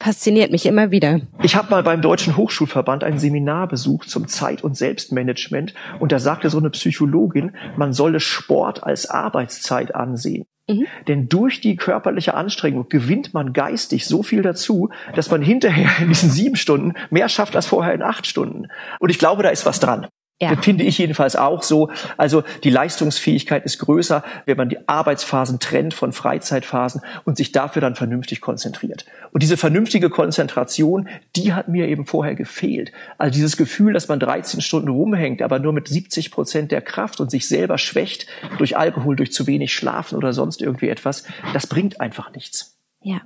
fasziniert mich immer wieder. Ich habe mal beim Deutschen Hochschulverband ein Seminar besucht zum Zeit- und Selbstmanagement und da sagte so eine Psychologin, man solle Sport als Arbeitszeit ansehen. Mhm. Denn durch die körperliche Anstrengung gewinnt man geistig so viel dazu, dass man hinterher in diesen sieben Stunden mehr schafft als vorher in acht Stunden. Und ich glaube, da ist was dran. Ja. Das finde ich jedenfalls auch so. Also die Leistungsfähigkeit ist größer, wenn man die Arbeitsphasen trennt von Freizeitphasen und sich dafür dann vernünftig konzentriert. Und diese vernünftige Konzentration, die hat mir eben vorher gefehlt. Also dieses Gefühl, dass man 13 Stunden rumhängt, aber nur mit 70 Prozent der Kraft und sich selber schwächt durch Alkohol, durch zu wenig Schlafen oder sonst irgendwie etwas, das bringt einfach nichts. Ja.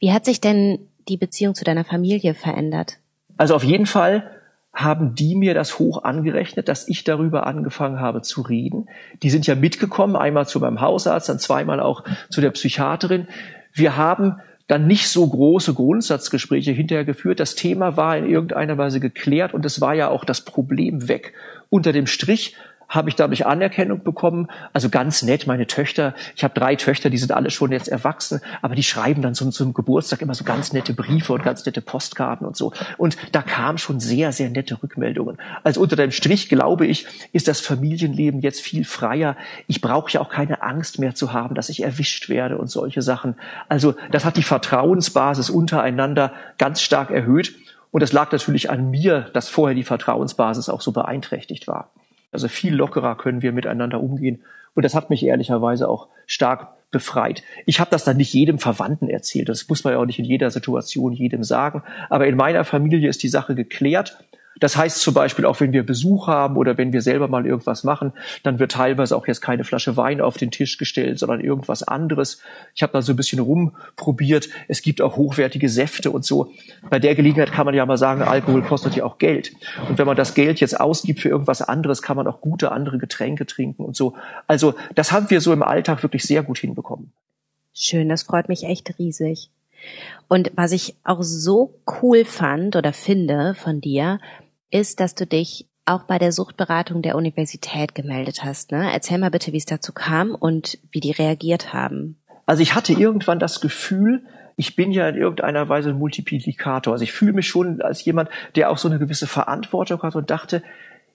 Wie hat sich denn die Beziehung zu deiner Familie verändert? Also auf jeden Fall haben die mir das hoch angerechnet, dass ich darüber angefangen habe zu reden. Die sind ja mitgekommen, einmal zu meinem Hausarzt, dann zweimal auch zu der Psychiaterin. Wir haben dann nicht so große Grundsatzgespräche hinterher geführt. Das Thema war in irgendeiner Weise geklärt und es war ja auch das Problem weg. Unter dem Strich habe ich dadurch Anerkennung bekommen. Also ganz nett, meine Töchter, ich habe drei Töchter, die sind alle schon jetzt erwachsen, aber die schreiben dann zum, zum Geburtstag immer so ganz nette Briefe und ganz nette Postkarten und so. Und da kamen schon sehr, sehr nette Rückmeldungen. Also unter dem Strich, glaube ich, ist das Familienleben jetzt viel freier. Ich brauche ja auch keine Angst mehr zu haben, dass ich erwischt werde und solche Sachen. Also das hat die Vertrauensbasis untereinander ganz stark erhöht. Und das lag natürlich an mir, dass vorher die Vertrauensbasis auch so beeinträchtigt war. Also viel lockerer können wir miteinander umgehen. Und das hat mich ehrlicherweise auch stark befreit. Ich habe das dann nicht jedem Verwandten erzählt. Das muss man ja auch nicht in jeder Situation jedem sagen. Aber in meiner Familie ist die Sache geklärt. Das heißt zum Beispiel auch, wenn wir Besuch haben oder wenn wir selber mal irgendwas machen, dann wird teilweise auch jetzt keine Flasche Wein auf den Tisch gestellt, sondern irgendwas anderes. Ich habe da so ein bisschen rumprobiert. Es gibt auch hochwertige Säfte und so. Bei der Gelegenheit kann man ja mal sagen, Alkohol kostet ja auch Geld. Und wenn man das Geld jetzt ausgibt für irgendwas anderes, kann man auch gute andere Getränke trinken und so. Also das haben wir so im Alltag wirklich sehr gut hinbekommen. Schön, das freut mich echt riesig. Und was ich auch so cool fand oder finde von dir, ist, dass du dich auch bei der Suchtberatung der Universität gemeldet hast. Ne? Erzähl mal bitte, wie es dazu kam und wie die reagiert haben. Also ich hatte irgendwann das Gefühl, ich bin ja in irgendeiner Weise ein Multiplikator. Also ich fühle mich schon als jemand, der auch so eine gewisse Verantwortung hat und dachte,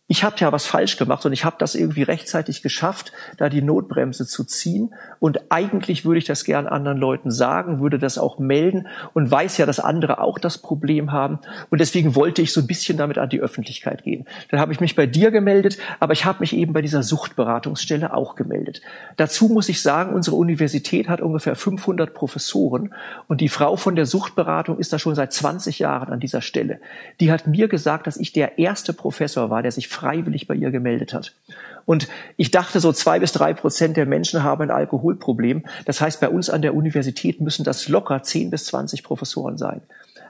ich habe ja was falsch gemacht und ich habe das irgendwie rechtzeitig geschafft, da die Notbremse zu ziehen. Und eigentlich würde ich das gern anderen Leuten sagen, würde das auch melden und weiß ja, dass andere auch das Problem haben. Und deswegen wollte ich so ein bisschen damit an die Öffentlichkeit gehen. Dann habe ich mich bei dir gemeldet, aber ich habe mich eben bei dieser Suchtberatungsstelle auch gemeldet. Dazu muss ich sagen, unsere Universität hat ungefähr 500 Professoren und die Frau von der Suchtberatung ist da schon seit 20 Jahren an dieser Stelle. Die hat mir gesagt, dass ich der erste Professor war, der sich freiwillig bei ihr gemeldet hat. Und ich dachte, so zwei bis drei Prozent der Menschen haben ein Alkoholproblem. Das heißt, bei uns an der Universität müssen das locker zehn bis zwanzig Professoren sein.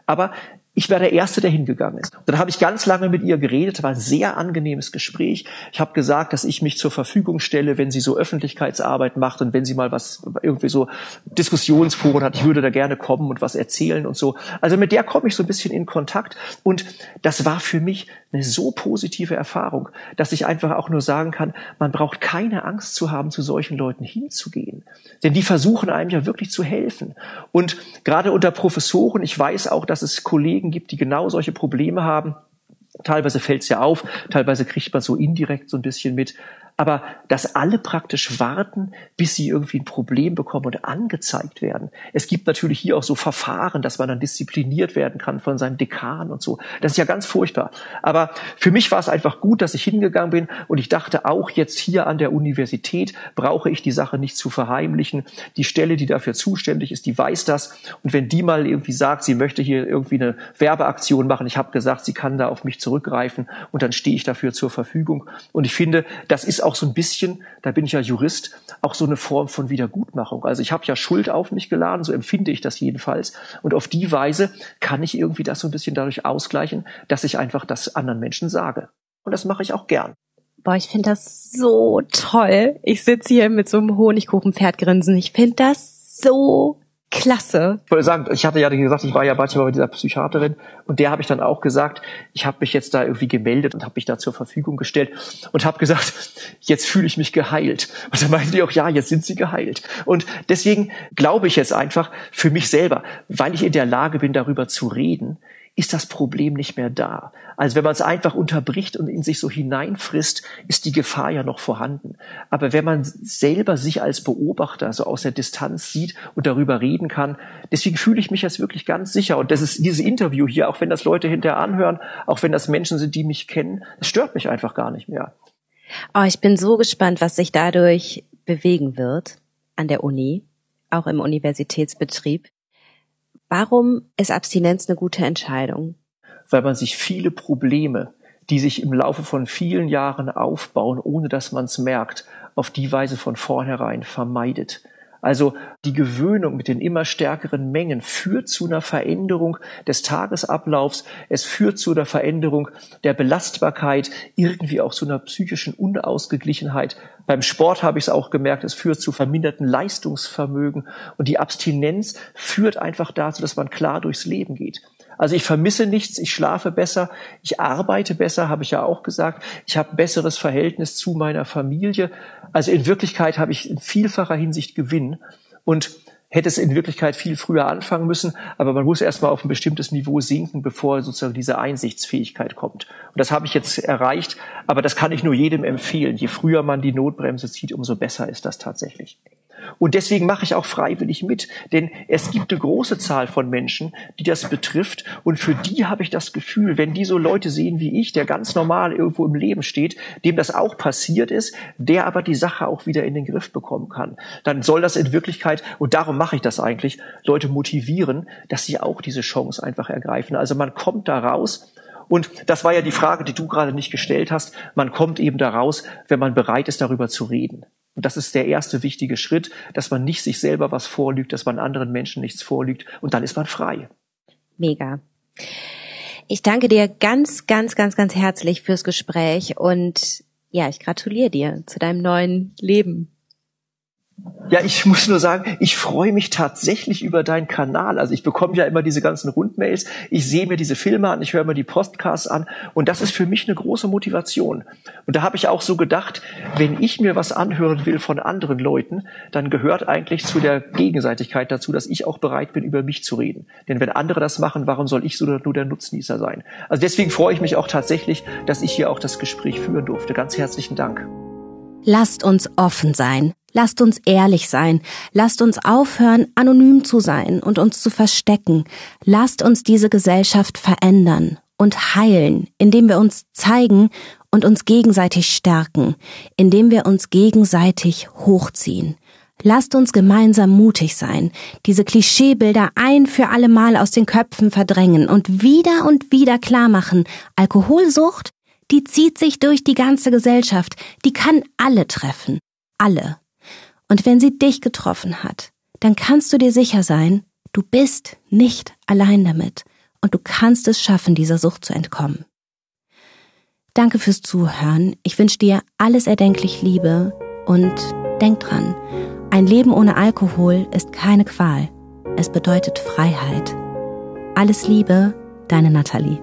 Aber ich war der Erste, der hingegangen ist. Dann habe ich ganz lange mit ihr geredet, war ein sehr angenehmes Gespräch. Ich habe gesagt, dass ich mich zur Verfügung stelle, wenn sie so Öffentlichkeitsarbeit macht und wenn sie mal was irgendwie so Diskussionsforen hat, ich würde da gerne kommen und was erzählen und so. Also mit der komme ich so ein bisschen in Kontakt und das war für mich eine so positive Erfahrung, dass ich einfach auch nur sagen kann, man braucht keine Angst zu haben, zu solchen Leuten hinzugehen. Denn die versuchen einem ja wirklich zu helfen. Und gerade unter Professoren, ich weiß auch, dass es Kollegen gibt, die genau solche Probleme haben. Teilweise fällt es ja auf, teilweise kriegt man so indirekt so ein bisschen mit aber dass alle praktisch warten, bis sie irgendwie ein Problem bekommen und angezeigt werden. Es gibt natürlich hier auch so Verfahren, dass man dann diszipliniert werden kann von seinem Dekan und so. Das ist ja ganz furchtbar. Aber für mich war es einfach gut, dass ich hingegangen bin und ich dachte auch jetzt hier an der Universität brauche ich die Sache nicht zu verheimlichen. Die Stelle, die dafür zuständig ist, die weiß das. Und wenn die mal irgendwie sagt, sie möchte hier irgendwie eine Werbeaktion machen, ich habe gesagt, sie kann da auf mich zurückgreifen und dann stehe ich dafür zur Verfügung. Und ich finde, das ist so ein bisschen, da bin ich ja Jurist, auch so eine Form von Wiedergutmachung. Also ich habe ja Schuld auf mich geladen, so empfinde ich das jedenfalls. Und auf die Weise kann ich irgendwie das so ein bisschen dadurch ausgleichen, dass ich einfach das anderen Menschen sage. Und das mache ich auch gern. Boah, ich finde das so toll. Ich sitze hier mit so einem Honigkuchenpferdgrinsen. Ich finde das so Klasse. Ich wollte sagen, ich hatte ja gesagt, ich war ja manchmal bei dieser Psychiaterin und der habe ich dann auch gesagt, ich habe mich jetzt da irgendwie gemeldet und habe mich da zur Verfügung gestellt und habe gesagt, jetzt fühle ich mich geheilt. Und dann meinte die auch, ja, jetzt sind sie geheilt. Und deswegen glaube ich jetzt einfach für mich selber, weil ich in der Lage bin, darüber zu reden, ist das Problem nicht mehr da. Also wenn man es einfach unterbricht und in sich so hineinfrisst, ist die Gefahr ja noch vorhanden. Aber wenn man selber sich als Beobachter so aus der Distanz sieht und darüber reden kann, deswegen fühle ich mich jetzt wirklich ganz sicher. Und das ist dieses Interview hier, auch wenn das Leute hinterher anhören, auch wenn das Menschen sind, die mich kennen, das stört mich einfach gar nicht mehr. Oh, ich bin so gespannt, was sich dadurch bewegen wird an der Uni, auch im Universitätsbetrieb. Warum ist Abstinenz eine gute Entscheidung? Weil man sich viele Probleme, die sich im Laufe von vielen Jahren aufbauen, ohne dass man es merkt, auf die Weise von vornherein vermeidet. Also die Gewöhnung mit den immer stärkeren Mengen führt zu einer Veränderung des Tagesablaufs, es führt zu einer Veränderung der Belastbarkeit, irgendwie auch zu einer psychischen Unausgeglichenheit. Beim Sport habe ich es auch gemerkt, es führt zu verminderten Leistungsvermögen und die Abstinenz führt einfach dazu, dass man klar durchs Leben geht. Also ich vermisse nichts, ich schlafe besser, ich arbeite besser, habe ich ja auch gesagt. Ich habe ein besseres Verhältnis zu meiner Familie. Also in Wirklichkeit habe ich in vielfacher Hinsicht Gewinn und hätte es in Wirklichkeit viel früher anfangen müssen, aber man muss erstmal auf ein bestimmtes Niveau sinken, bevor sozusagen diese Einsichtsfähigkeit kommt. Und das habe ich jetzt erreicht, aber das kann ich nur jedem empfehlen. Je früher man die Notbremse zieht, umso besser ist das tatsächlich. Und deswegen mache ich auch freiwillig mit, denn es gibt eine große Zahl von Menschen, die das betrifft. Und für die habe ich das Gefühl, wenn die so Leute sehen wie ich, der ganz normal irgendwo im Leben steht, dem das auch passiert ist, der aber die Sache auch wieder in den Griff bekommen kann, dann soll das in Wirklichkeit, und darum mache ich das eigentlich, Leute motivieren, dass sie auch diese Chance einfach ergreifen. Also man kommt da raus und das war ja die Frage, die du gerade nicht gestellt hast. Man kommt eben da raus, wenn man bereit ist, darüber zu reden. Und das ist der erste wichtige Schritt, dass man nicht sich selber was vorlügt, dass man anderen Menschen nichts vorlügt und dann ist man frei. Mega. Ich danke dir ganz, ganz, ganz, ganz herzlich fürs Gespräch und ja, ich gratuliere dir zu deinem neuen Leben. Ja, ich muss nur sagen, ich freue mich tatsächlich über deinen Kanal. Also ich bekomme ja immer diese ganzen Rundmails, ich sehe mir diese Filme an, ich höre mir die Podcasts an und das ist für mich eine große Motivation. Und da habe ich auch so gedacht, wenn ich mir was anhören will von anderen Leuten, dann gehört eigentlich zu der Gegenseitigkeit dazu, dass ich auch bereit bin, über mich zu reden. Denn wenn andere das machen, warum soll ich so nur der Nutznießer sein? Also deswegen freue ich mich auch tatsächlich, dass ich hier auch das Gespräch führen durfte. Ganz herzlichen Dank. Lasst uns offen sein. Lasst uns ehrlich sein. Lasst uns aufhören, anonym zu sein und uns zu verstecken. Lasst uns diese Gesellschaft verändern und heilen, indem wir uns zeigen und uns gegenseitig stärken, indem wir uns gegenseitig hochziehen. Lasst uns gemeinsam mutig sein, diese Klischeebilder ein für alle Mal aus den Köpfen verdrängen und wieder und wieder klar machen, Alkoholsucht die zieht sich durch die ganze Gesellschaft, die kann alle treffen, alle. Und wenn sie dich getroffen hat, dann kannst du dir sicher sein, du bist nicht allein damit und du kannst es schaffen, dieser Sucht zu entkommen. Danke fürs Zuhören. Ich wünsche dir alles erdenklich Liebe und denk dran, ein Leben ohne Alkohol ist keine Qual. Es bedeutet Freiheit. Alles Liebe, deine Nathalie.